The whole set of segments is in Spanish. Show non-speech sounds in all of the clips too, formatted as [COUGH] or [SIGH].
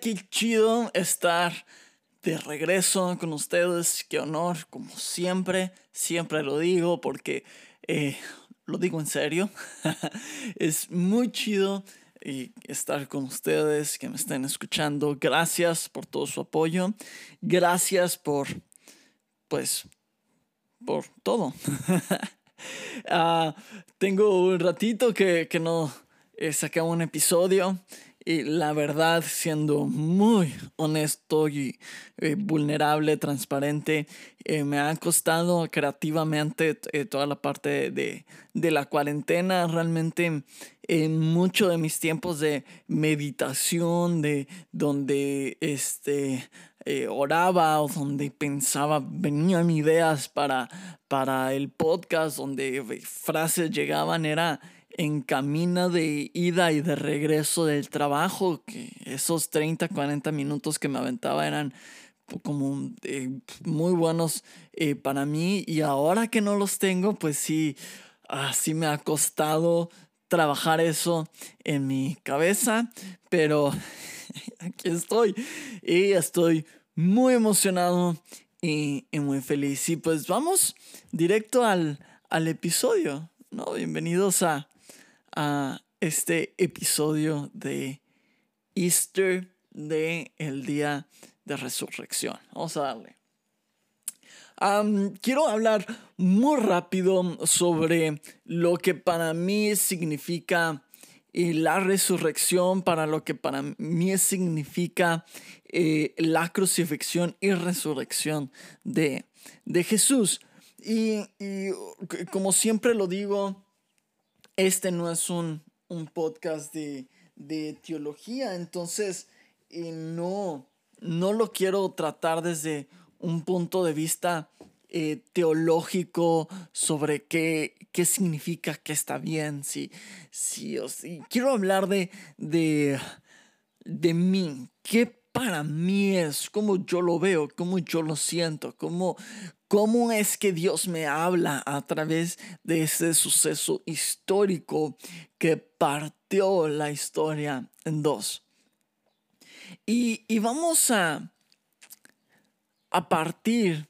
Qué chido estar de regreso con ustedes. Qué honor, como siempre, siempre lo digo porque eh, lo digo en serio. [LAUGHS] es muy chido eh, estar con ustedes, que me estén escuchando. Gracias por todo su apoyo. Gracias por, pues, por todo. [LAUGHS] Ah, tengo un ratito que, que no he sacado un episodio. Y la verdad, siendo muy honesto y eh, vulnerable, transparente, eh, me ha costado creativamente eh, toda la parte de, de, la cuarentena. Realmente, en muchos de mis tiempos de meditación, de donde este, oraba o donde pensaba, venían ideas para, para el podcast, donde frases llegaban, era en camino de ida y de regreso del trabajo, que esos 30, 40 minutos que me aventaba eran como eh, muy buenos eh, para mí y ahora que no los tengo, pues sí, así me ha costado trabajar eso en mi cabeza, pero [LAUGHS] aquí estoy y estoy muy emocionado y, muy feliz. Y pues vamos directo al, al episodio, ¿no? Bienvenidos a a este episodio de Easter de el día de resurrección. Vamos a darle. quiero hablar muy rápido sobre lo que para mí significa eh, la resurrección, para lo que para mí significa eh, la crucifixión y resurrección de, de Jesús. y como siempre lo digo, este no es un, podcast de, teología, entonces eh, no, no lo quiero tratar desde un punto de vista eh, teológico sobre qué, qué significa que está bien, si, si, quiero hablar de, de, de mí, qué para mí es, cómo yo lo veo, cómo yo lo siento, cómo, cómo es que Dios me habla a través de ese suceso histórico que partió la historia en dos. Y, y vamos a, a partir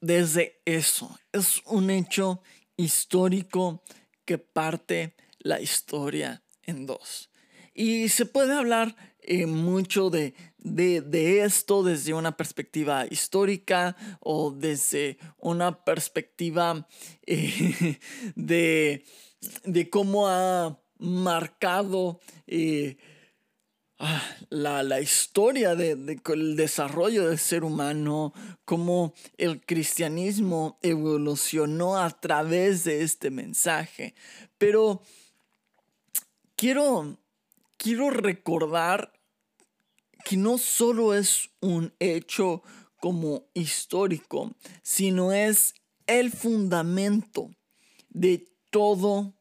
desde eso. Es un hecho histórico que parte la historia en dos. Y se puede hablar eh, mucho de, de, esto desde una perspectiva histórica o desde una perspectiva eh, [LAUGHS] de, de, cómo ha marcado eh, ah, la, la, historia del de, el desarrollo del ser humano, cómo el cristianismo evolucionó a través de este mensaje. Pero quiero, quiero recordar que no solo es un hecho como histórico, sino es el fundamento de todo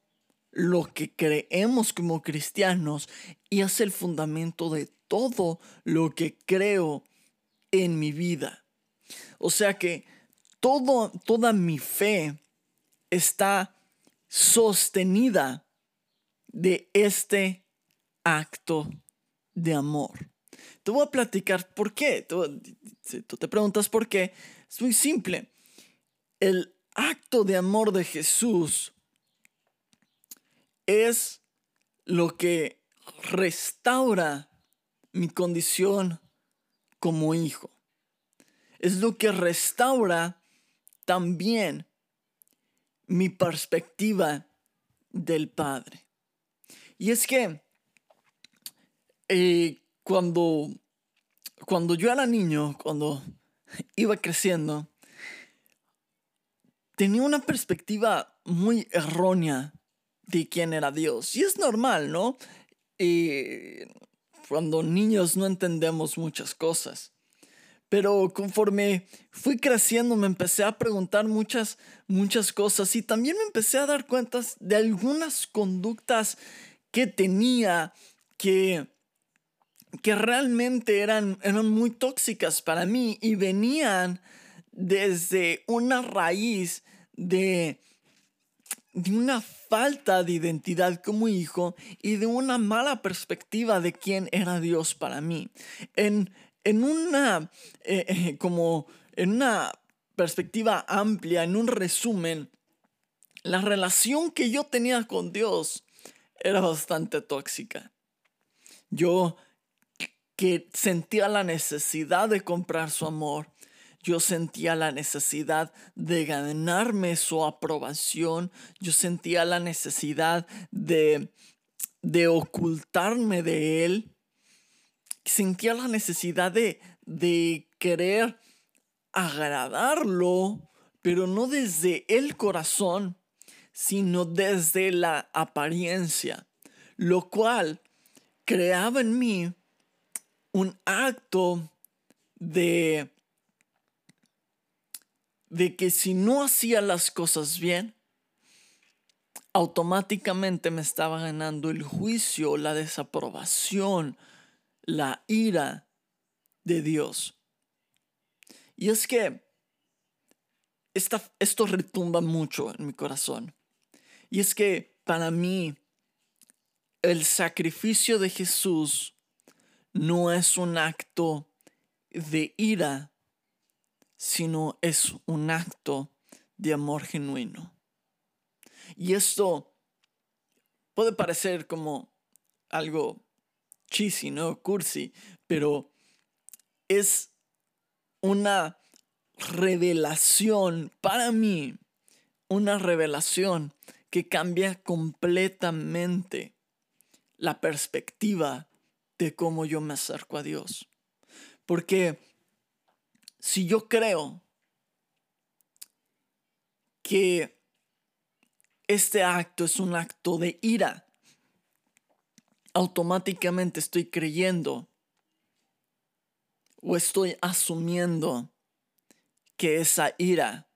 lo que creemos como cristianos y es el fundamento de todo lo que creo en mi vida. O sea que todo, toda mi fe está sostenida de este acto de amor. Te voy a platicar por qué. Tú, si tú te preguntas por qué, es muy simple. El acto de amor de Jesús es lo que restaura mi condición como hijo. Es lo que restaura también mi perspectiva del Padre. Y es que eh, cuando, cuando yo era niño, cuando iba creciendo, tenía una perspectiva muy errónea de quién era Dios. Y es normal, ¿no? cuando niños no entendemos muchas cosas. Pero conforme fui creciendo me empecé a preguntar muchas, muchas cosas y también me empecé a dar cuenta de algunas conductas que tenía que, que realmente eran, eran muy tóxicas para mí y venían desde una raíz de, de una falta de identidad como hijo y de una mala perspectiva de quién era Dios para mí. En, en una, eh, eh, como en una perspectiva amplia, en un resumen, la relación que yo tenía con Dios era bastante tóxica. Yo que sentía la necesidad de comprar su amor. Yo sentía la necesidad de ganarme su aprobación. Yo sentía la necesidad de, de ocultarme de él sentía la necesidad de, de querer agradarlo, pero no desde el corazón, sino desde la apariencia, lo cual creaba en mí un acto de de que si no hacía las cosas bien, automáticamente me estaba ganando el juicio, la desaprobación, la ira de Dios. Y es que esto retumba mucho en mi corazón. Y es que para mí el sacrificio de Jesús no es un acto de ira, sino es un acto de amor genuino. Y esto puede parecer como algo cheesy, ¿no? Cursi, pero es una revelación para mí, una revelación que cambia completamente la perspectiva de cómo yo me acerco a Dios. Porque si yo creo que este acto es un acto de ira, automáticamente estoy creyendo o estoy asumiendo que esa ira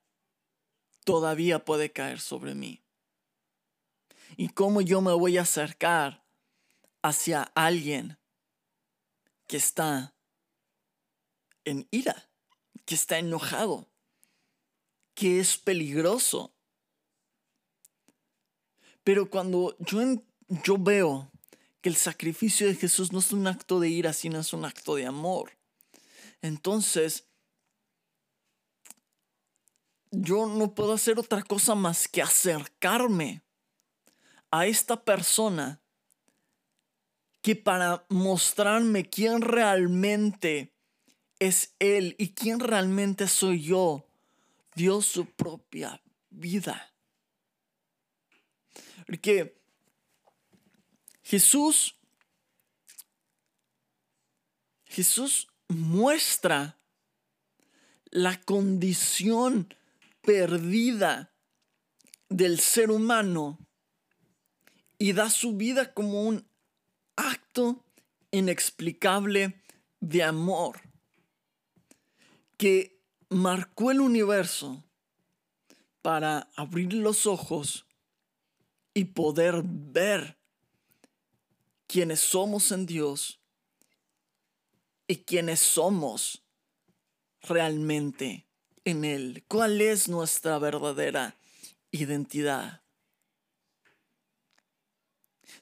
todavía puede caer sobre mí. ¿Y cómo yo me voy a acercar hacia alguien que está en ira, que está enojado, que es peligroso? Pero cuando yo, yo veo que el sacrificio de Jesús no es un acto de ira, sino es un acto de amor. Entonces, yo no puedo hacer otra cosa más que acercarme a esta persona que para mostrarme quién realmente es Él y quién realmente soy yo, dio su propia vida. Porque Jesús, Jesús muestra la condición perdida del ser humano y da su vida como un acto inexplicable de amor que marcó el universo para abrir los ojos y poder ver quienes somos en Dios y quienes somos realmente en Él. ¿Cuál es nuestra verdadera identidad?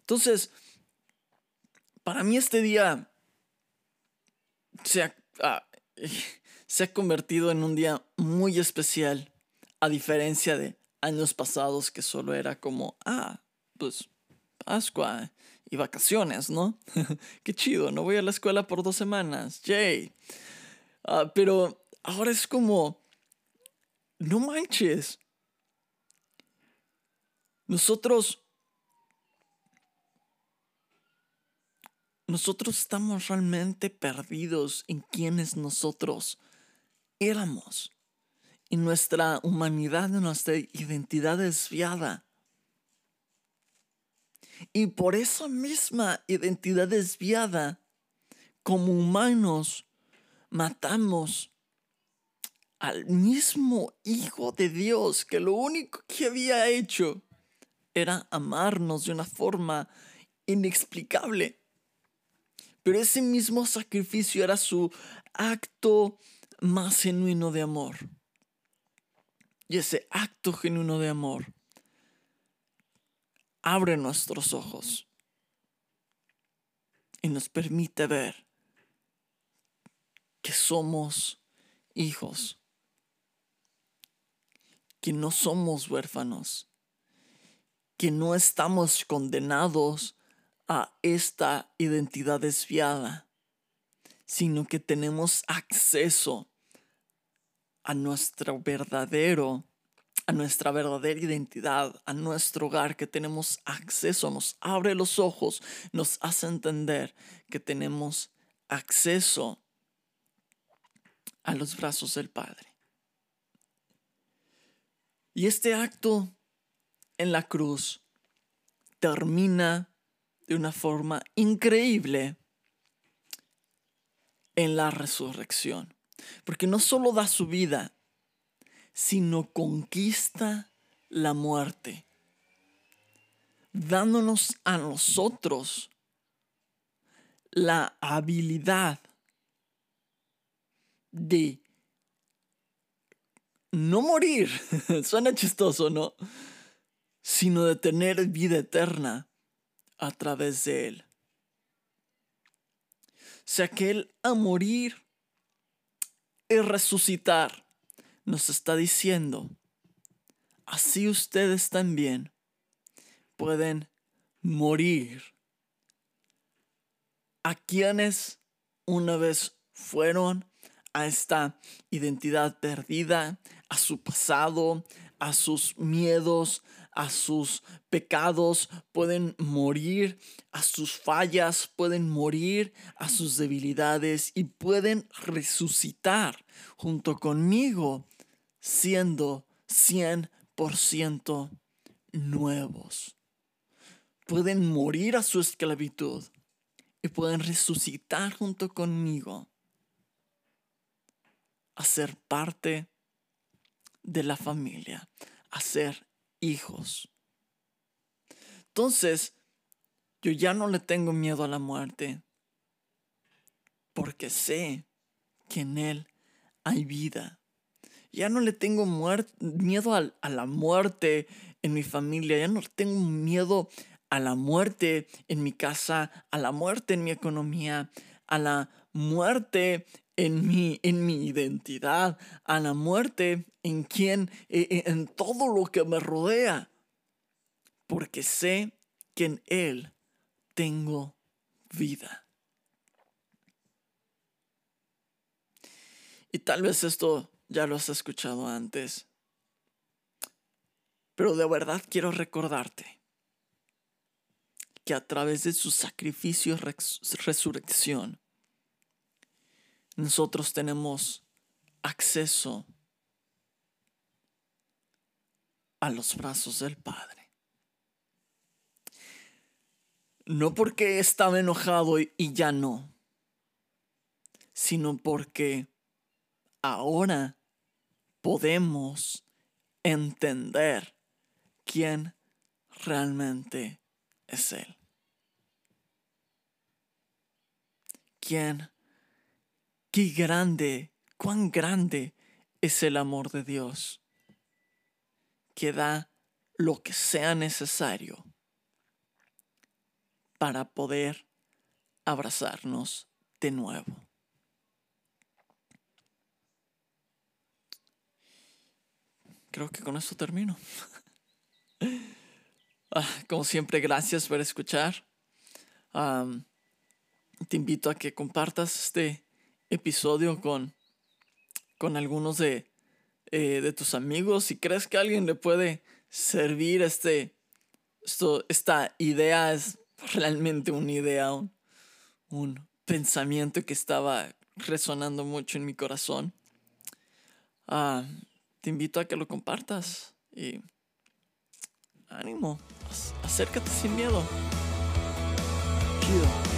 Entonces, para mí este día se ha, ah, se ha convertido en un día muy especial, a diferencia de años pasados que solo era como, ah, pues Pascua y vacaciones, ¿no? [LAUGHS] Qué chido, no voy a la escuela por dos semanas, yay. Ah, pero ahora es como, no manches. Nosotros, nosotros estamos realmente perdidos en quienes nosotros éramos. Y nuestra humanidad, nuestra identidad desviada Y por esa misma identidad desviada, como humanos, matamos al mismo Hijo de Dios que lo único que había hecho era amarnos de una forma inexplicable. Pero ese mismo sacrificio era su acto más genuino de amor. Y ese acto genuino de amor abre nuestros ojos y nos permite ver que somos hijos, que no somos huérfanos, que no estamos condenados a esta identidad desviada, sino que tenemos acceso a nuestro verdadero, a nuestra verdadera identidad, a nuestro hogar, que tenemos acceso, nos abre los ojos, nos hace entender que tenemos acceso a los brazos del Padre. Y este acto en la cruz termina de una forma increíble en la resurrección. Porque no solo da su vida, sino conquista la muerte, dándonos a nosotros la habilidad de no morir, [LAUGHS] suena chistoso, ¿no? Sino de tener vida eterna a través de Él. O sea que Él a morir y resucitar nos está diciendo, así ustedes también pueden morir a quienes una vez fueron a esta identidad perdida, a su pasado, a sus miedos, a sus pecados, pueden morir a sus fallas, pueden morir a sus debilidades y pueden resucitar junto conmigo siendo 100% nuevos. Pueden morir a su esclavitud y pueden resucitar junto conmigo a ser parte de la familia, a ser hijos. Entonces, yo ya no le tengo miedo a la muerte, porque sé que en Él hay vida. Ya no le tengo miedo a, a la muerte en mi familia, ya no le tengo miedo a la muerte en mi casa, a la muerte en mi economía, a la muerte en mi, en mi identidad, a la muerte en quien, e, e, en todo lo que me rodea, porque sé que en Él tengo vida. Y tal vez esto ya lo has escuchado antes, pero de verdad quiero recordarte que a través de su sacrificio y resurrección, nosotros tenemos acceso a los brazos del Padre. No porque estaba enojado y ya no, sino porque ahora podemos entender quién realmente es Él. ¿Quién Qué grande, cuán grande es el amor de Dios, que da lo que sea necesario para poder abrazarnos de nuevo. Creo que con esto termino. [LAUGHS] Ah, como siempre, gracias por escuchar. te invito a que compartas este episodio con, con algunos de, eh, de tus amigos. Si crees que a alguien le puede servir este, esto, esta idea, es realmente una idea, un, pensamiento que estaba resonando mucho en mi corazón. Ah, te invito a que lo compartas y ánimo, acércate sin miedo. Chido.